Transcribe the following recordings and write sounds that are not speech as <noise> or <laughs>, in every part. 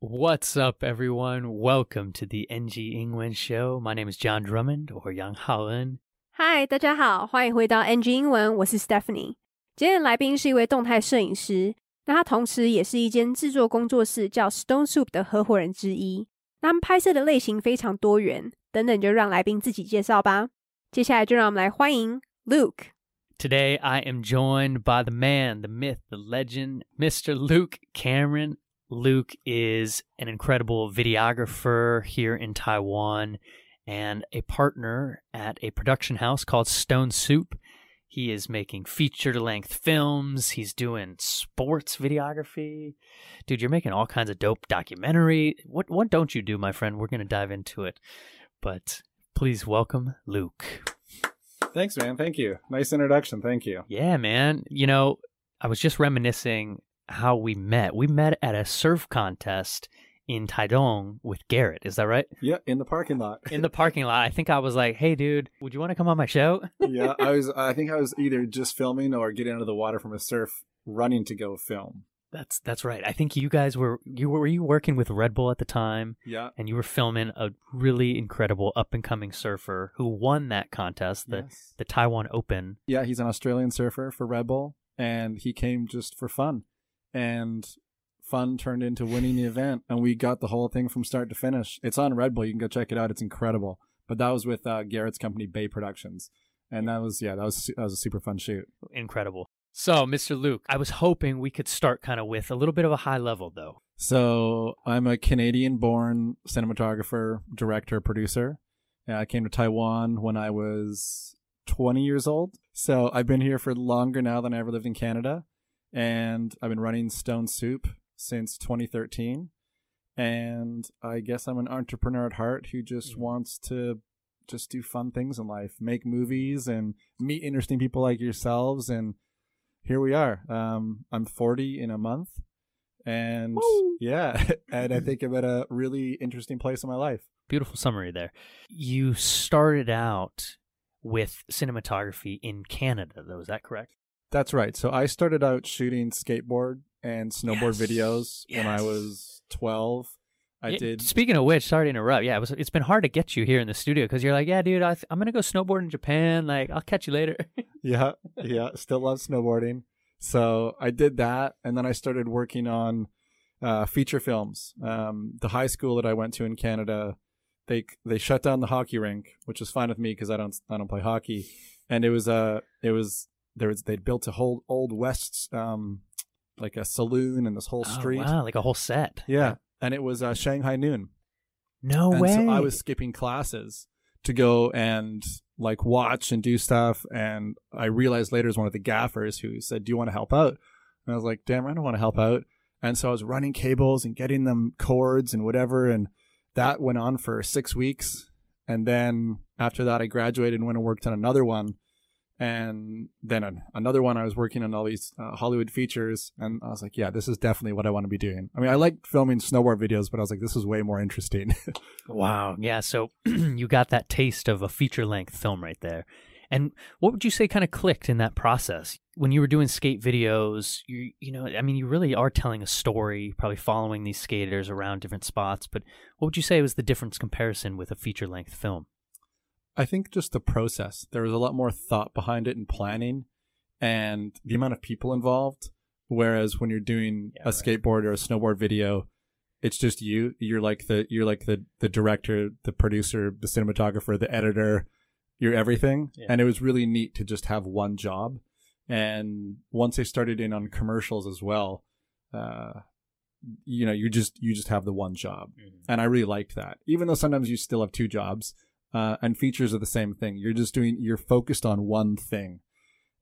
What's up, everyone? Welcome to the NG 英文 Show. My name is John Drummond or Yang Haoen. 嗨，大家好，欢迎回到 NG 英文，我是 Stephanie。今天的来宾是一位动态摄影师，那他同时也是一间制作工作室叫 Stone Soup 的合伙人之一。那他们拍摄的类型非常多元，等等就让来宾自己介绍吧。接下来就让我们来欢迎 Luke。 Today I am joined by the man, the myth, the legend, Mr. Luke Cameron. Luke is an incredible videographer here in Taiwan and a partner at a production house called Stone Soup. He is making feature length films. He's doing sports videography. Dude, you're making all kinds of dope documentary. What what don't you do, my friend? We're going to dive into it. But please welcome Luke. Thanks, man. Thank you. Nice introduction. Thank you. Yeah, man. You know, I was just reminiscing how we met. We met at a surf contest in Taidong with Garrett. Is that right? Yeah, in the parking lot. In the parking lot. I think I was like, "Hey, dude, would you want to come on my show?" yeah, <laughs> I was. I think I was either just filming or getting out of the water from a surf, running to go film. That's that's right. I think you guys were you were, were you working with Red Bull at the time, Yeah. and you were filming a really incredible up and coming surfer who won that contest, the Yes. the Taiwan Open. Yeah, he's an Australian surfer for Red Bull, and he came just for fun, and fun turned into winning the event, and we got the whole thing from start to finish. It's on Red Bull. You can go check it out. It's incredible. But that was with uh, Garrett's company, Bay Productions, and that was yeah, that was that was a super fun shoot. Incredible. So, Mr. Luke, I was hoping we could start kind of with a little bit of a high level though. So I'm a Canadian-born cinematographer, director, producer. I came to Taiwan when I was 20 years old. So I've been here for longer now than I ever lived in Canada, and I've been running Stone Soup since 2013. And I guess I'm an entrepreneur at heart who just Mm. wants to just do fun things in life, make movies, and meet interesting people like yourselves. And here we are. Um, I'm 40 in a month, and Woo. <laughs> yeah, and I think I'm at a really interesting place in my life. Beautiful summary there. You started out with cinematography in Canada, though. Is that correct? That's right. So I started out shooting skateboard and snowboard Yes. videos when I was 12. I Yeah, did. Speaking of which, sorry to interrupt. Yeah, it was, it's been hard to get you here in the studio because you're like, yeah, dude, I th- I'm gonna go snowboard in Japan. Like, I'll catch you later. <laughs> Yeah, yeah. Still love snowboarding. So I did that, and then I started working on uh, feature films. Um, the high school that I went to in Canada, they they shut down the hockey rink, which was fine with me because I don't I don't play hockey, and it was uh it was there was they'd built a whole old west um like a saloon and this whole Oh, street. wow, like a whole set. Yeah, and it was uh, Shanghai Noon. No and way. so I was skipping classes to go and like watch and do stuff. And I realized later as one of the gaffers who said, "Do you want to help out?" And I was like, "Damn, I don't want to help out." And so I was running cables and getting them cords and whatever, and that went on for six weeks. And then after that, I graduated and went and worked on another one. And then an, another one, I was working on all these uh, Hollywood features, and I was like, "Yeah, this is definitely what I want to be doing." I mean, I like filming snowboard videos, but I was like, "This is way more interesting." <laughs> Wow. Yeah. So <clears throat> you got that taste of a feature length film right there. And what would you say kind of clicked in that process when you were doing skate videos? You you know, I mean, you really are telling a story, probably following these skaters around different spots. But what would you say was the difference comparison with a feature length film? I think just the process. There was a lot more thought behind it and planning and the amount of people involved. Whereas when you're doing Yeah, a right. skateboard or a snowboard video, it's just you. You're like the you're like the the director, the producer, the cinematographer, the editor. You're everything. Yeah. And it was really neat to just have one job. And once I started in on commercials as well, uh, you know, you just you just have the one job and I really liked that. Even though sometimes you still have two jobs, uh, and features are the same thing. You're just doing, you're focused on one thing.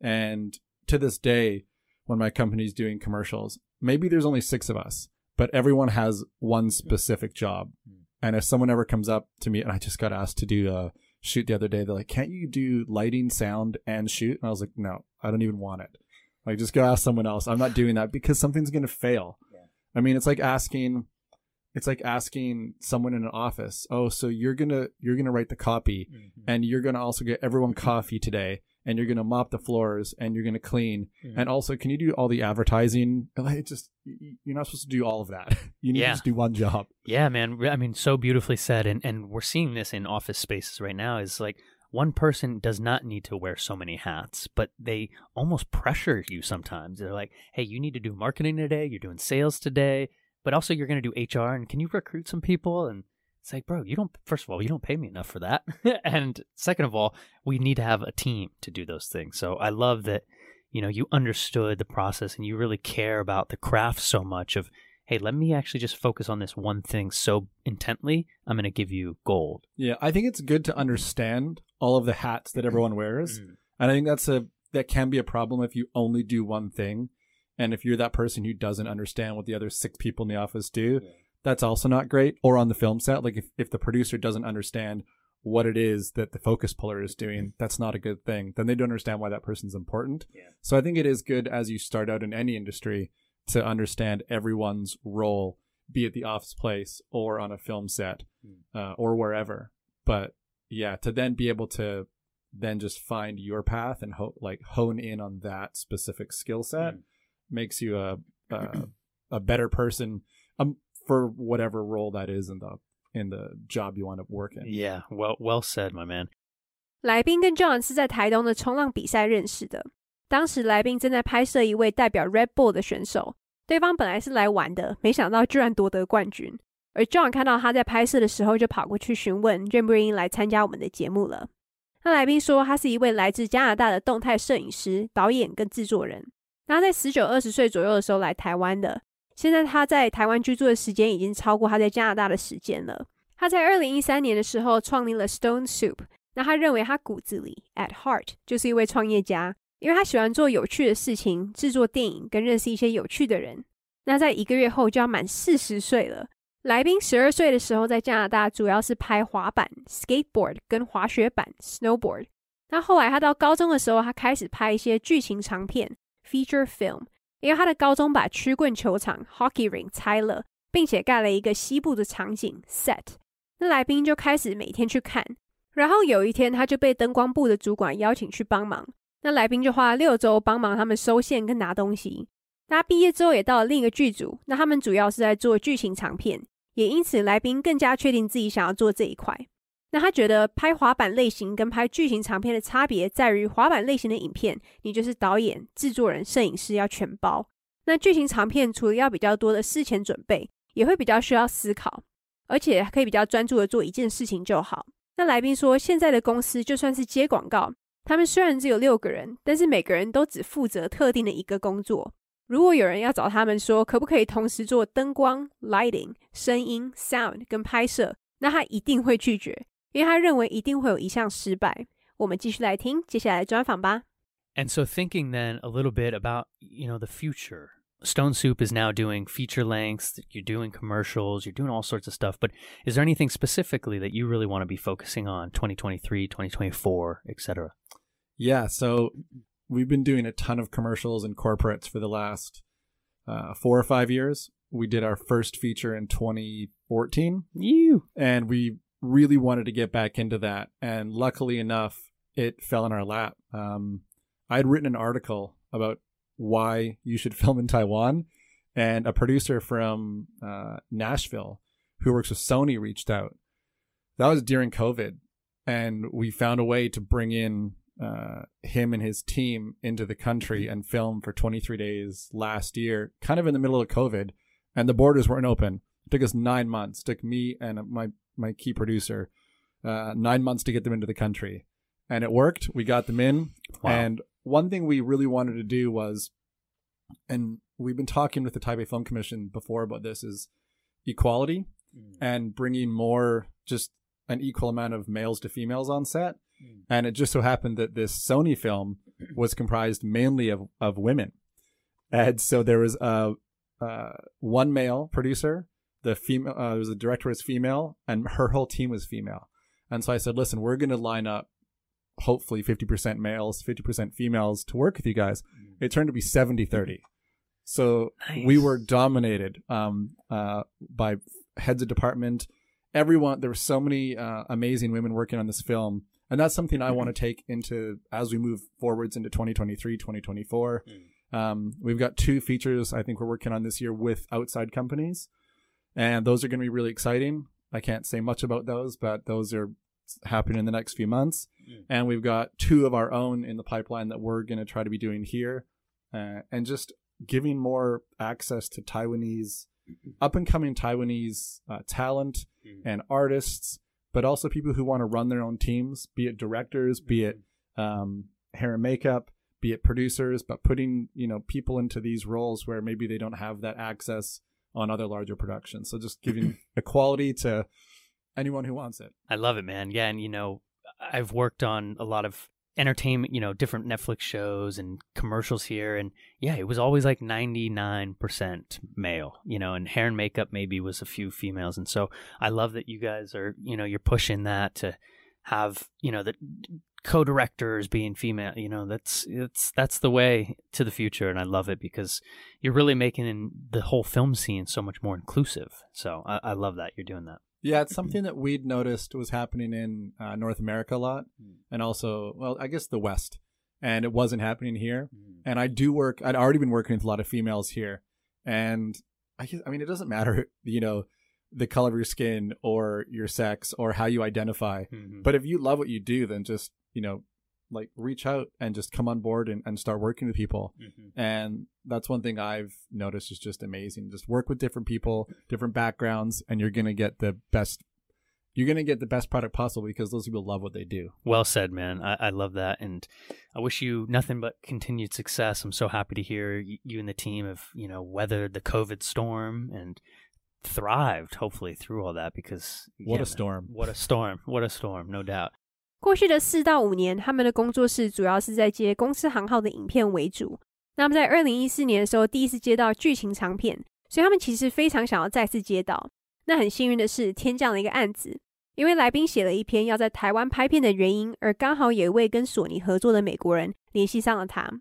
And to this day, when my company's doing commercials, maybe there's only six of us, but everyone has one specific job. And if someone ever comes up to me, and I just got asked to do a shoot the other day, they're like, "Can't you do lighting, sound, and shoot?" And I was like, "No, I don't even want it. Like, just go ask someone else. I'm not doing that because something's gonna fail." I mean, it's like asking, it's like asking someone in an office, "Oh, so you're gonna you're gonna write the copy, and you're gonna also get everyone coffee today, and you're going to mop the floors and you're going to clean Mhm. and also can you do all the advertising <laughs> like it just you're not supposed to do all of that <laughs> you need Yeah. to just do one job Yeah, man. I mean, so beautifully said, and and we're seeing this in office spaces right now. Is like one person does not need to wear so many hats, but they almost pressure you sometimes. They're like, "Hey, you need to do marketing today. You're doing sales today, but also you're going to do HR, and can you recruit some people?" And it's like, bro, you don't. First of all, you don't pay me enough for that, <laughs> and second of all, we need to have a team to do those things. So I love that. You know, you understood the process and you really care about the craft so much of hey, let me actually just focus on this one thing so intently, I'm going to give you gold. yeah i think it's good to understand all of the hats that everyone wears Mm. and i think that's a that can be a problem if you only do one thing and if you're that person who doesn't understand what the other six people in the office do that's also not great. Or on the film set like if, if the producer doesn't understand what it is that the focus puller is doing that's not a good thing. Then they don't understand why that person's important. Yeah. so i think it is good as you start out in any industry to understand everyone's role be it the office place or on a film set uh, or wherever. But yeah to then be able to then just find your path and ho- like hone in on that specific skill set Mm. Makes you a, a a better person um for whatever role that is in the in the job you wind up working. Yeah, well, well said, my man. 来宾跟 John 是在台东的冲浪比赛认识的。当时来宾正在拍摄一位代表 Red Bull 的选手，对方本来是来玩的，没想到居然夺得冠军。而 John 看到他在拍摄的时候，就跑过去询问愿不愿意来参加我们的节目了。那来宾说，他是一位来自加拿大的动态摄影师、导演跟制作人。那他在十九、二十岁左右的时候来台湾的，现在他在台湾居住的时间已经超过他在加拿大的时间了。他在二零一三年的时候创立了 Stone Soup，那他认为他骨子里 at heart 就是一位创业家，因为他喜欢做有趣的事情，制作电影跟认识一些有趣的人。那在一个月后就要满四十岁了。来宾十二岁的时候在加拿大主要是拍滑板 skateboard 跟滑雪板 snowboard。那后来他到高中的时候，他开始拍一些剧情长片 feature film，因为他的高中把曲棍球场 hockey ring 拆了，并且盖了一个西部的场景 set。那来宾就开始每天去看，然后有一天他就被灯光部的主管邀请去帮忙。那来宾就花了六周帮忙他们收线跟拿东西。那他毕业之后也到了另一个剧组，那他们主要是在做剧情长片，也因此来宾更加确定自己想要做这一块。那他觉得拍滑板类型跟拍剧情长片的差别在于，滑板类型的影片你就是导演、制作人、摄影师要全包，那剧情长片除了要比较多的事前准备，也会比较需要思考。而且可以比较专注的做一件事情就好。那来宾说，现在的公司就算是接广告，他们虽然只有六个人，但是每个人都只负责特定的一个工作。如果有人要找他们说，可不可以同时做灯光 （lighting）、声音 <noise> 跟拍摄，那他一定会拒绝，因为他认为一定会有一项失败。我们继续来听接下来的专访吧。 And so, thinking then a little bit about you know the future. Stone Soup is now doing feature lengths. You're doing commercials. You're doing all sorts of stuff. But is there anything specifically that you really want to be focusing on 2023, 2024, etc.? Yeah, so we've been doing a ton of commercials and corporates for the last uh, four or five years. We did our first feature in 2014, You. and we really wanted to get back into that. And luckily enough, it fell in our lap. Um, I had written an article about why you should <laughs> film in Taiwan, and a producer from uh, Nashville who works with Sony reached out. That was during COVID, and we found a way to bring in uh, him and his team into the country and film for 23 days last year, kind of in the middle of COVID, and the borders weren't open. It took us nine months. It took me and my my key producer uh, nine months to get them into the country, and it worked. We got them in, Wow. and one thing we really wanted to do was, and we've been talking with the Taipei Film Commission before about this, is equality and bringing more just an equal amount of males to females on set. And it just so happened that this Sony film <clears throat> was comprised mainly of, of women. And so there was a, uh, one male producer, the female, uh, there was a director was female, and her whole team was female. And so I said, listen, we're going to line up hopefully 50% males, 50% females to work with you guys. It turned to be 70 30. So we were dominated um, uh, by heads of department. Everyone there were so many uh, amazing women working on this film. And that's something i want to take into as we move forwards into 2023 2024 um, we've got two features i think we're working on this year with outside companies and those are going to be really exciting. I can't say much about those but those are happening in the next few months. And we've got two of our own in the pipeline that we're going to try to be doing here uh, and just giving more access to taiwanese up and coming taiwanese uh, talent and artists, but also people who want to run their own teams, be it directors, be it um, hair and makeup, be it producers, but putting you know people into these roles where maybe they don't have that access on other larger productions. So just giving equality to anyone who wants it. I love it, man. Yeah, and you know, I've worked on a lot of entertainment, you know, different Netflix shows and commercials here, and yeah, it was always like ninety nine percent male, you know, and hair and makeup maybe was a few females, and so I love that you guys are, you know, you're pushing that to have, you know, the co-directors being female you know that's it's that's the way to the future and i love it because you're really making the whole film scene so much more inclusive so i, I love that you're doing that Yeah, it's something that we'd noticed was happening in uh, North America a lot, and also, well, I guess the West, and it wasn't happening here. And I do work. I'd already been working with a lot of females here, and I, guess, I mean, it doesn't matter, <laughs> you know, the color of your skin or your sex or how you identify. Mhm. But if you love what you do, then just you know, like reach out and just come on board and, and start working with people. Mhm. And that's one thing I've noticed is just amazing. Just work with different people, different backgrounds, and you're gonna get the best. You're gonna get the best product possible because those people love what they do. Well said, man. I, I love that, and I wish you nothing but continued success. I'm so happy to hear you and the team have, you know, weathered the COVID storm and thrived, hopefully, through all that. Because What yeah, a storm! what a storm! What a storm! No doubt. 过去的四到五年，他们的工作室主要是在接公司行号的影片为主。那么在二零一四年的时候，第一次接到剧情长片，所以他们其实非常想要再次接到。那很幸运的是，天降了一个案子，因为来宾写了一篇要在台湾拍片的原因，而刚好有一位跟索尼合作的美国人联系上了他。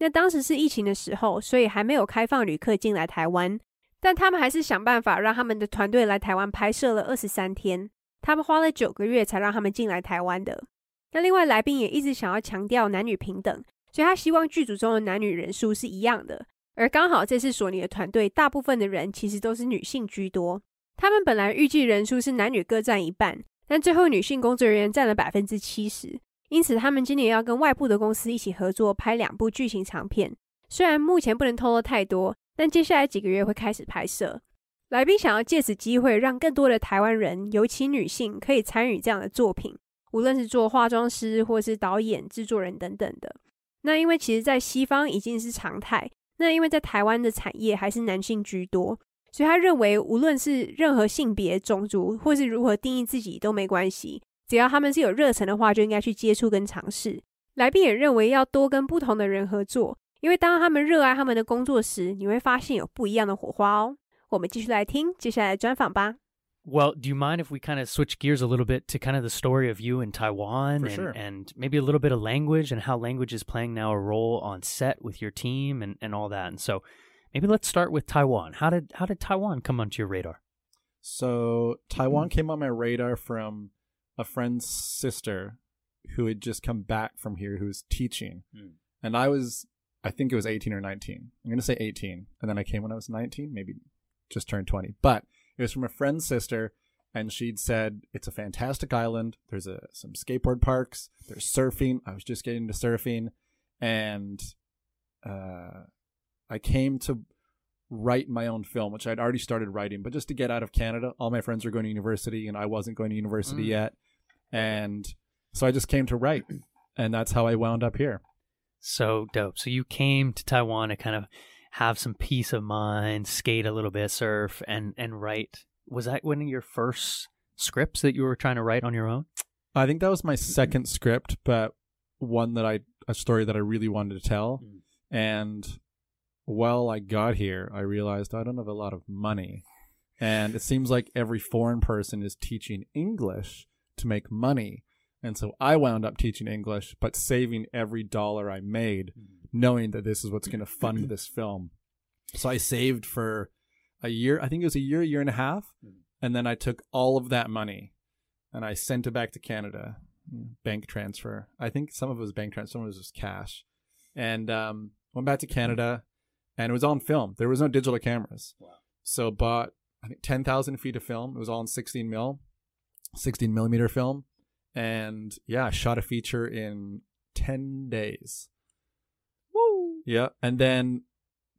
那当时是疫情的时候，所以还没有开放旅客进来台湾，但他们还是想办法让他们的团队来台湾拍摄了二十三天。他们花了九个月才让他们进来台湾的。那另外来宾也一直想要强调男女平等，所以他希望剧组中的男女人数是一样的。而刚好这次索尼的团队大部分的人其实都是女性居多，他们本来预计人数是男女各占一半，但最后女性工作人员占了百分之七十，因此他们今年要跟外部的公司一起合作拍两部剧情长片。虽然目前不能透露太多，但接下来几个月会开始拍摄。来宾想要借此机会，让更多的台湾人，尤其女性，可以参与这样的作品，无论是做化妆师，或是导演、制作人等等的。那因为其实，在西方已经是常态，那因为在台湾的产业还是男性居多，所以他认为，无论是任何性别、种族，或是如何定义自己都没关系，只要他们是有热忱的话，就应该去接触跟尝试。来宾也认为要多跟不同的人合作，因为当他们热爱他们的工作时，你会发现有不一样的火花哦。我们继续来听接下来的专访吧。 Well, do you mind if we kind of switch gears a little bit to kind of the story of you in Taiwan For and, sure. and maybe a little bit of language and how language is playing now a role on set with your team and, and all that? And so maybe let's start with Taiwan. How did how did Taiwan come onto your radar? So Taiwan came on my radar from a friend's sister who had just come back from here who was teaching. Hmm. And I was I think it was 18 or 19. I'm going to say 18. And then I came when I was 19, maybe just turned 20. But it was from a friend's sister and she'd said it's a fantastic island. There's a some skateboard parks, there's surfing. I was just getting into surfing and uh I came to write my own film, which I'd already started writing, but just to get out of Canada. All my friends were going to university and I wasn't going to university Mm. yet. And so I just came to write. And that's how I wound up here. So dope. So you came to Taiwan to kind of have some peace of mind, skate a little bit, surf, and and write. Was that one of your first scripts that you were trying to write on your own? I think that was my second script, but one that I, a story that I really wanted to tell. Mm. And while I got here, I realized I don't have a lot of money. And it seems like every foreign person is teaching English to make money. And so I wound up teaching English, but saving every dollar I made, knowing that this is what's going to fund this film. So I saved for a year. I think it was a year, a year and a half. and then I took all of that money and I sent it back to Canada, bank transfer. I think some of it was bank transfer, some of it was just cash, and um, went back to Canada, and it was on film. There was no digital cameras, Wow. so bought I think ten thousand feet of film. It was all in sixteen mil, sixteen millimeter film, and yeah, I shot a feature in ten days. Woo! Yeah, and then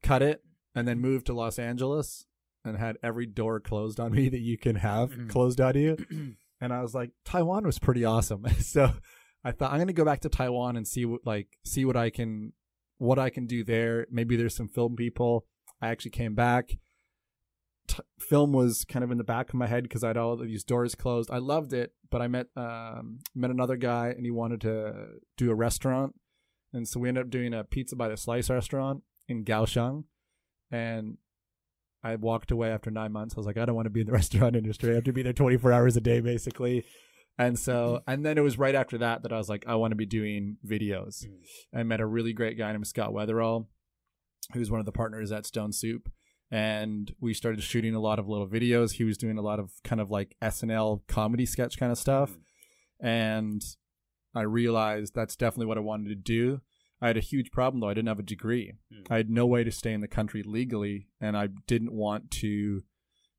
cut it, and then moved to Los Angeles, and had every door closed on <laughs> me that you can have Mhm. closed on you. <clears throat> And I was like, Taiwan was pretty awesome. <laughs> so I thought I'm gonna go back to Taiwan and see what like see what I can what I can do there. Maybe there's some film people. I actually came back. T- film was kind of in the back of my head because I had all of these doors closed. I loved it, but I met um, met another guy and he wanted to do a restaurant, and so we ended up doing a pizza by the slice restaurant in Kaohsiung, and I walked away after nine months. I was like, I don't want to be in the <laughs> restaurant industry. I have to be there 24 hours a day, basically. And so, and then it was right after that that I was like, I want to be doing videos. I met a really great guy named Scott Weatherall, who's one of the partners at Stone Soup. And we started shooting a lot of little videos. He was doing a lot of kind of like SNL comedy sketch kind of stuff. And I realized that's definitely what I wanted to do. I had a huge problem though. I didn't have a degree. Mm. I had no way to stay in the country legally, and I didn't want to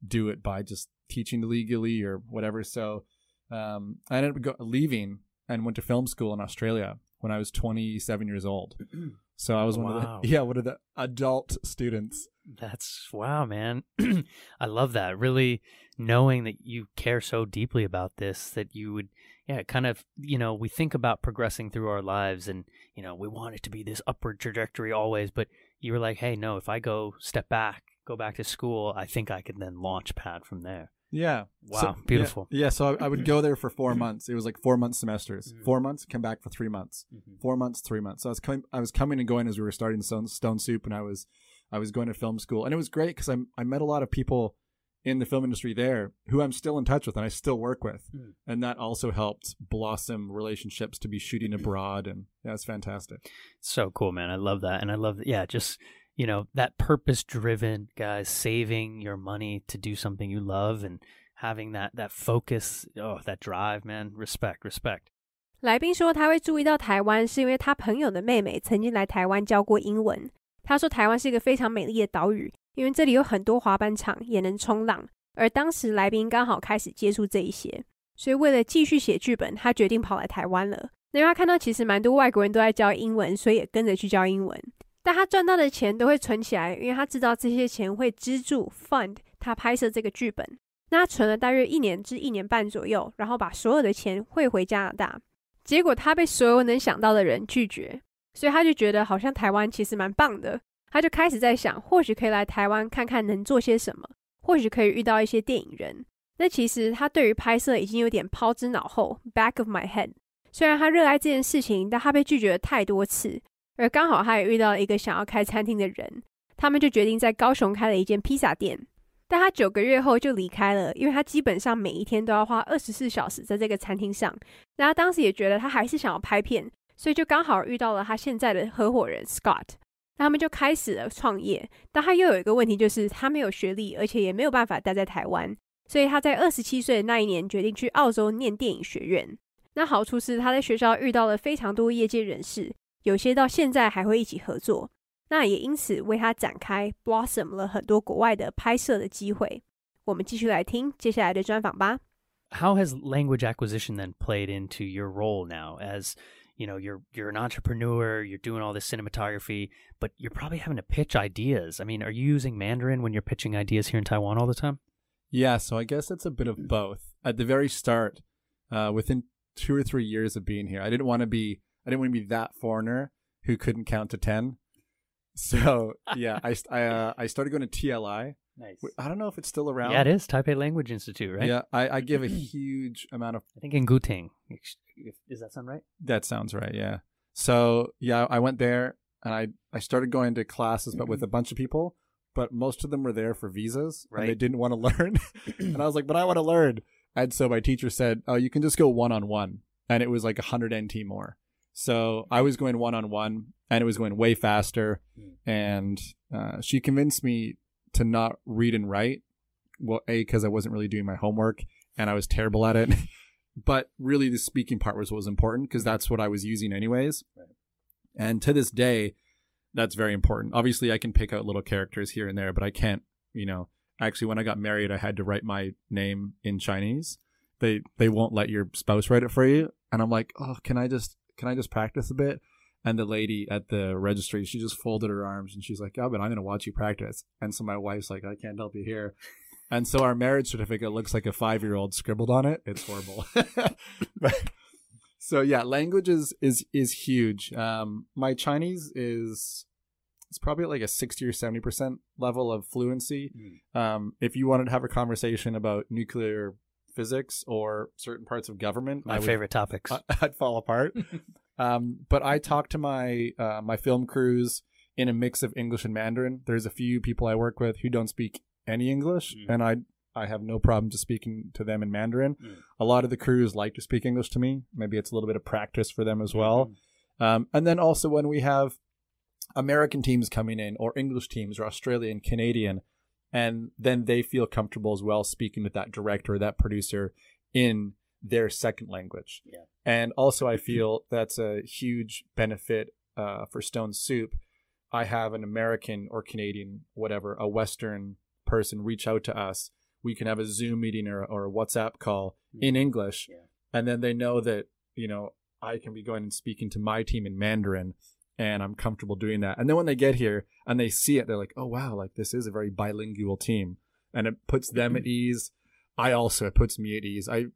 do it by just teaching legally or whatever. So um, I ended up go- leaving and went to film school in Australia when I was 27 years old. <clears throat> So I was one Wow. of the <laughs> yeah one of the adult students. That's wow, man. <clears throat> I love that. Really knowing that you care so deeply about this that you would yeah, kind of, you know, we think about progressing through our lives and, you know, we want it to be this upward trajectory always, but you were like, "Hey, no, if I go step back, go back to school, I think I could then launch pad from there." Yeah. Wow, So- beautiful. Yeah, yeah, so I, I would go there for four <clears throat> months. It was like four month semesters. Mm. Four months, come back for three months. Four months, three months. So I was coming, I was coming and going as we were starting Stone, Stone Soup, and I was, I was going to film school, and it was great because I I met a lot of people in the film industry there who I'm still in touch with and I still work with, Mm. and that also helped blossom relationships to be shooting abroad, and yeah, it's fantastic. So cool, man. I love that. And I love, yeah, just, you know, that purpose driven, guys, saving your money to do something you love and having that, that focus, oh, that drive, man. Respect, respect. 来宾说他会注意到台湾，是因为他朋友的妹妹曾经来台湾教过英文。 他说台湾是一个非常美丽的岛屿，因为这里有很多滑板场，也能冲浪。而当时来宾刚好开始接触这一些，所以为了继续写剧本，他决定跑来台湾了。因为他看到其实蛮多外国人都在教英文，所以也跟着去教英文。但他赚到的钱都会存起来，因为他知道这些钱会资助 fund 他拍摄这个剧本。那他存了大约一年至一年半左右，然后把所有的钱汇回加拿大。结果他被所有能想到的人拒绝，所以他就觉得好像台湾其实蛮棒的。他就开始在想，或许可以来台湾看看能做些什么，或许可以遇到一些电影人。那其实他对于拍摄已经有点抛之脑后 （back of my head）。虽然他热爱这件事情，但他被拒绝了太多次。而刚好他也遇到了一个想要开餐厅的人，他们就决定在高雄开了一间披萨店。但他九个月后就离开了，因为他基本上每一天都要花二十四小时在这个餐厅上。那他当时也觉得他还是想要拍片，所以就刚好遇到了他现在的合伙人 Scott。那他们就开始了创业。但他又有一个问题，就是他没有学历，而且也没有办法待在台湾，所以他在二十七岁的那一年决定去澳洲念电影学院。那好处是他在学校遇到了非常多业界人士，有些到现在还会一起合作。那也因此为他展开 blossom 了很多国外的拍摄的机会。我们继续来听接下来的专访吧。How has language acquisition then played into your role now as you know you're you're an entrepreneur you're doing all this cinematography but you're probably having to pitch ideas i mean are you using mandarin when you're pitching ideas here in taiwan all the time Yeah, so I guess it's a bit of both. At the very start, uh, within two or three years of being here, I didn't want to be I didn't want to be that foreigner who couldn't count to ten. So <laughs> yeah, I I uh, I started going to TLI. nice I don't know if it's still around. yeah it is taipei language institute right Yeah, I, I give a <clears throat> huge amount of. i think in guting does that sound right That sounds right. Yeah. So yeah, I went there and I I started going to classes, but with a bunch of people. But most of them were there for visas, and they didn't want to learn. <laughs> and I was like, "But I want to learn." And so my teacher said, "Oh, you can just go one on one," and it was like hundred NT more. So I was going one on one, and it was going way faster. Mm. And uh, she convinced me to not read and write well, a because I wasn't really doing my homework and I was terrible at it. <laughs> but really, the speaking part was what was important because that's what I was using anyways. Right. And to this day, that's very important. Obviously, I can pick out little characters here and there, but I can't. You know, actually, when I got married, I had to write my name in Chinese. They they won't let your spouse write it for you, and I'm like, oh, can I just can I just practice a bit? And the lady at the registry, she just folded her arms and she's like, "Oh, but I'm gonna watch you practice." And so my wife's like, "I can't help you here." And so our marriage certificate looks like a five year old scribbled on it. It's horrible. <laughs> so yeah, language is is is huge. Um, my Chinese is it's probably at like a sixty or seventy percent level of fluency. Mm. Um, if you wanted to have a conversation about nuclear physics or certain parts of government, My would- favorite topics. I- <laughs> I'd fall apart. <laughs> um, but I talk to my uh, my film crews in a mix of English and Mandarin. There's a few people I work with who don't speak any English, Mm. and I I have no problem just speaking to them in Mandarin. Mm. A lot of the crews like to speak English to me. Maybe it's a little bit of practice for them as well. Mm-hmm. Um, and then also when we have American teams coming in, or English teams, or Australian, Canadian, and then they feel comfortable as well speaking with that director or that producer in their second language. Yeah. And also, I feel that's a huge benefit uh, for Stone Soup. I have an American or Canadian, whatever, a Western person reach out to us. We can have a Zoom meeting or, or a WhatsApp call in English. Yeah. And then they know that, you know, I can be going and speaking to my team in Mandarin and I'm comfortable doing that. And then when they get here and they see it, they're like, oh, wow, like this is a very bilingual team. And it puts them at <clears throat> ease. I also, it puts me at ease. I,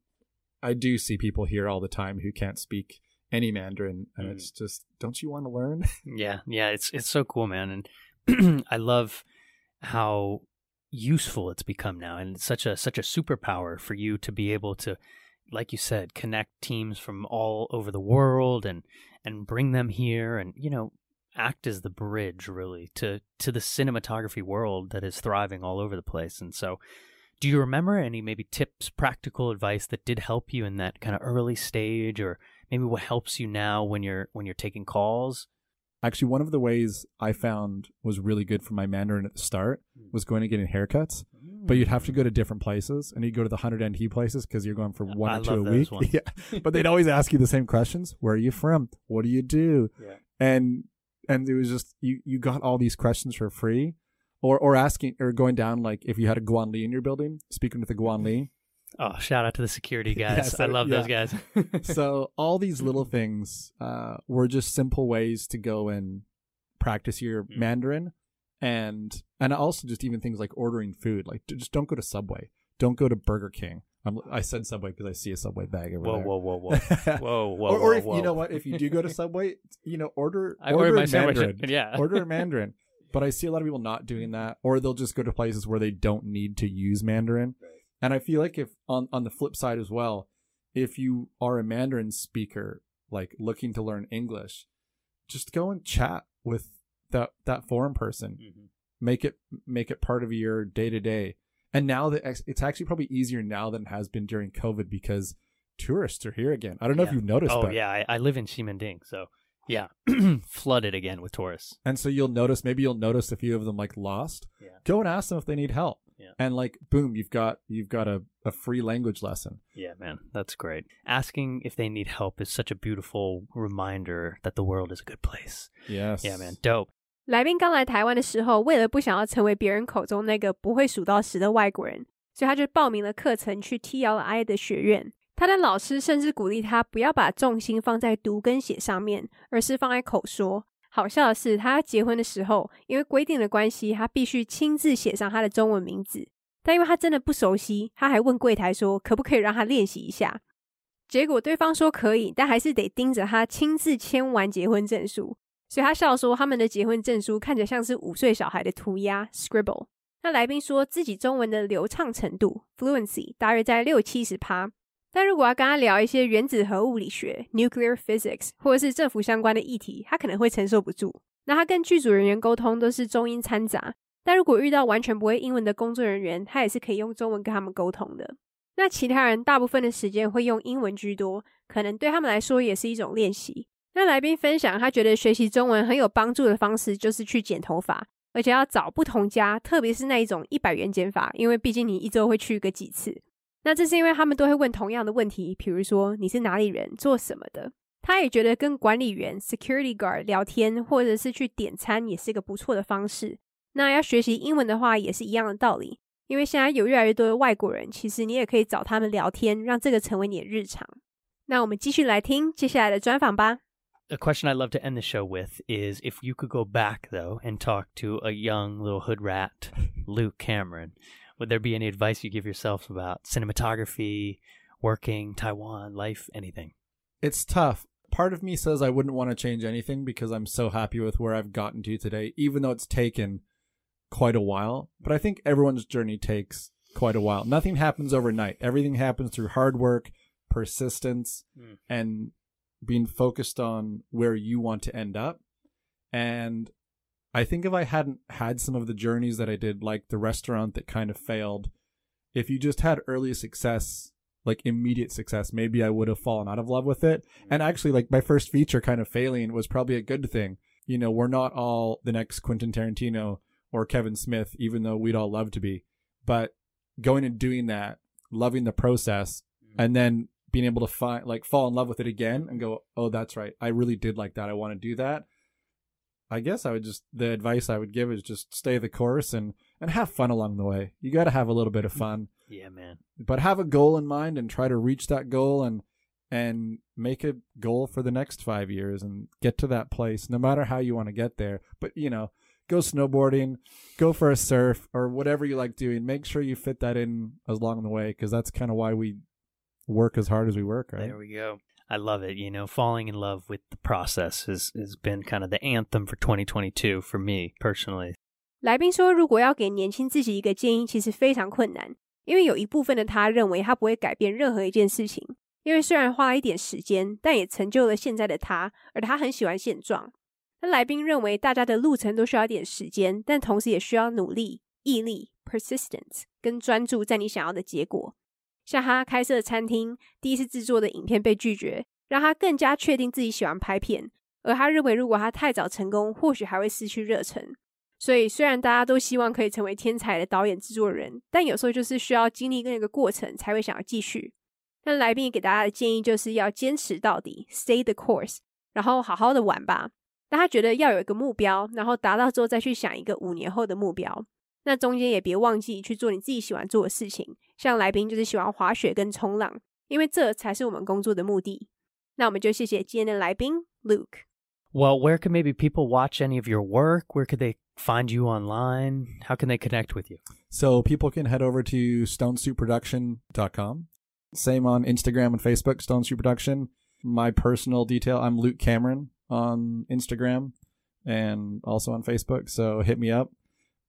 I do see people here all the time who can't speak any Mandarin. And Mm. it's just, don't you want to learn? <laughs> Yeah, yeah, it's it's so cool, man, and <clears throat> I love how useful it's become now, and such a such a superpower for you to be able to, like you said, connect teams from all over the world and and bring them here, and you know, act as the bridge really to to the cinematography world that is thriving all over the place, and so. Do you remember any maybe tips, practical advice that did help you in that kind of early stage, or maybe what helps you now when you're when you're taking calls? Actually, one of the ways I found was really good for my Mandarin at the start hmm. was going to get haircuts. Hmm. But you'd have to go to different places, and you'd go to the hundred NT places because you're going for one I or two a week. <laughs> ones. Yeah, but they'd always ask you the same questions: Where are you from? What do you do? Yeah. And and it was just you you got all these questions for free, or or asking or going down like if you had a Guan Li in your building, speaking with a Guan Li. Oh, shout out to the security <laughs> guys. Yes, I I- love those guys. <laughs> <laughs> so all these little things uh, were just simple ways to go and practice your Mm. Mandarin, and and also just even things like ordering food. Like just don't go to Subway, don't go to Burger King. I'm, I said Subway because I see a Subway bag over whoa, there. whoa, whoa, whoa, whoa, whoa, or, or if whoa. you know what, if you do go to Subway, you know order I order my in sandwich. Mandarin. Yeah. order in Mandarin. But I see a lot of people not doing that, or they'll just go to places where they don't need to use Mandarin. And I feel like if on on the flip side as well, if you are a Mandarin speaker, like looking to learn English, just go and chat with that that foreign person. Mhm. Make it make it part of your day to day. And now that it's actually probably easier now than it has been during COVID because tourists are here again. I don't know if you've noticed Oh that. yeah, I, I live in Ximending, so yeah, <clears throat> flooded again with tourists. And so you'll notice, maybe you'll notice a few of them like lost. Yeah. Go and ask them if they need help. Yeah. And like, boom, you've got you've got a, a free language lesson. Yeah, man, that's great. Asking if they need help is such a beautiful reminder that the world is a good place. Yes. Yeah, man, dope. 来宾刚来台湾的时候，为了不想要成为别人口中那个不会数到十的外国人，所以他就报名了课程去 TLI 的学院。他的老师甚至鼓励他不要把重心放在读跟写上面，而是放在口说。 好笑的是，他结婚的时候，因为规定的关系，他必须亲自写上他的中文名字。但因为他真的不熟悉，他还问柜台说可不可以让他练习一下。结果对方说可以，但还是得盯着他亲自签完结婚证书。所以他笑说，他们的结婚证书看起来像是五岁小孩的涂鸦 （scribble）。那来宾说自己中文的流畅程度 （fluency） 大约在六七十趴，但如果要跟他聊一些原子核物理学 （nuclear physics） 或者是政府相关的议题，他可能会承受不住。那他跟剧组人员沟通都是中英掺杂，但如果遇到完全不会英文的工作人员，他也是可以用中文跟他们沟通的。那其他人大部分的时间会用英文居多，可能对他们来说也是一种练习。那来宾分享，他觉得学习中文很有帮助的方式就是去剪头发，而且要找不同家，特别是那一种一百元剪法，因为毕竟你一周会去个几次。那这是因为他们都会问同样的问题，比如说你是哪里人，做什么的。他也觉得跟管理员 （security guard） 聊天，或者是去点餐，也是一个不错的方式。那要学习英文的话，也是一样的道理。因为现在有越来越多的外国人，其实你也可以找他们聊天，让这个成为你的日常。那我们继续来听接下来的专访吧。A question I love to end the show with is if you could go back though and talk to a young little hood rat, <laughs> Luke Cameron, would there be any advice you give yourself about cinematography, working, Taiwan, life, anything? It's tough. Part of me says I wouldn't want to change anything because I'm so happy with where I've gotten to today, even though it's taken quite a while. But I think everyone's journey takes quite a while. Nothing happens overnight. Everything happens through hard work, persistence, mm. and being focused on where you want to end up. And I think if I hadn't had some of the journeys that I did, like the restaurant that kind of failed, if you just had early success, like immediate success, maybe I would have fallen out of love with it. And mm-hmm. actually, like my first feature kind of failing was probably a good thing. You know, we're not all the next Quentin Tarantino or Kevin Smith, even though we'd all love to be. But going and doing that, loving the process, mm-hmm. and then being able to find like fall in love with it again and go, oh, that's right. I really did like that. I want to do that. I guess I would just the advice I would give is just stay the course and and have fun along the way. You got to have a little bit of fun. Yeah, man. But have a goal in mind and try to reach that goal and and make a goal for the next 5 years and get to that place no matter how you want to get there. But, you know, go snowboarding, go for a surf or whatever you like doing. Make sure you fit that in along the way because that's kind of why we work as hard as we work, right? There we go. I love it. You know, falling in love with the process has has been kind of the anthem for 2022 for me personally. 来宾说，如果要给年轻自己一个建议，其实非常困难，因为有一部分的他认为他不会改变任何一件事情，因为虽然花了一点时间，但也成就了现在的他，而他很喜欢现状。那来宾认为，大家的路程都需要一点时间，但同时也需要努力、毅力 （persistence） 跟专注在你想要的结果。像他开设餐厅，第一次制作的影片被拒绝，让他更加确定自己喜欢拍片。而他认为，如果他太早成功，或许还会失去热忱。所以，虽然大家都希望可以成为天才的导演、制作人，但有时候就是需要经历那个过程，才会想要继续。那来宾给大家的建议就是要坚持到底，stay the course，然后好好的玩吧。但他觉得要有一个目标，然后达到之后再去想一个五年后的目标。那中间也别忘记去做你自己喜欢做的事情，像来宾就是喜欢滑雪跟冲浪，因为这才是我们工作的目的。那我们就谢谢今天的来宾 Luke。Well, where can maybe people watch any of your work? Where could they find you online? How can they connect with you? So people can head over to stonesoupproduction.com. Same on Instagram and Facebook, Stone Production. My personal detail, I'm Luke Cameron on Instagram and also on Facebook. So hit me up.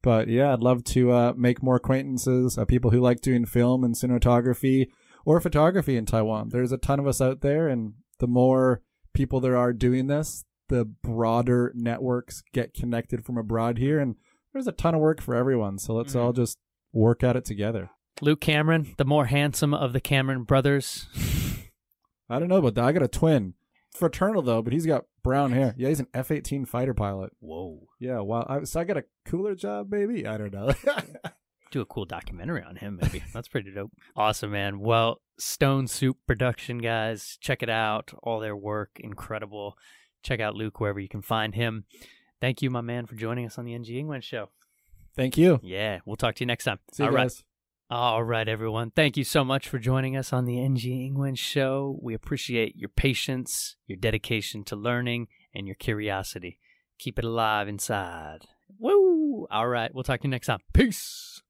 But yeah, I'd love to uh, make more acquaintances, uh, people who like doing film and cinematography or photography in Taiwan. There's a ton of us out there, and the more people there are doing this, the broader networks get connected from abroad here. And there's a ton of work for everyone. So let's mm-hmm. all just work at it together. Luke Cameron, the more handsome of the Cameron brothers. <laughs> I don't know about that. I got a twin fraternal though, but he's got brown hair. Yeah, he's an F eighteen fighter pilot. Whoa. Yeah. Wow. I, so I got a cooler job, maybe. I don't know. <laughs> Do a cool documentary on him, maybe. That's pretty dope. Awesome, man. Well, Stone Soup Production guys, check it out. All their work, incredible. Check out Luke wherever you can find him. Thank you, my man, for joining us on the NG English show. Thank you. Yeah, we'll talk to you next time. See you All guys. Right. All right, everyone. Thank you so much for joining us on the NG English show. We appreciate your patience, your dedication to learning, and your curiosity. Keep it alive inside. Woo! All right, we'll talk to you next time. Peace.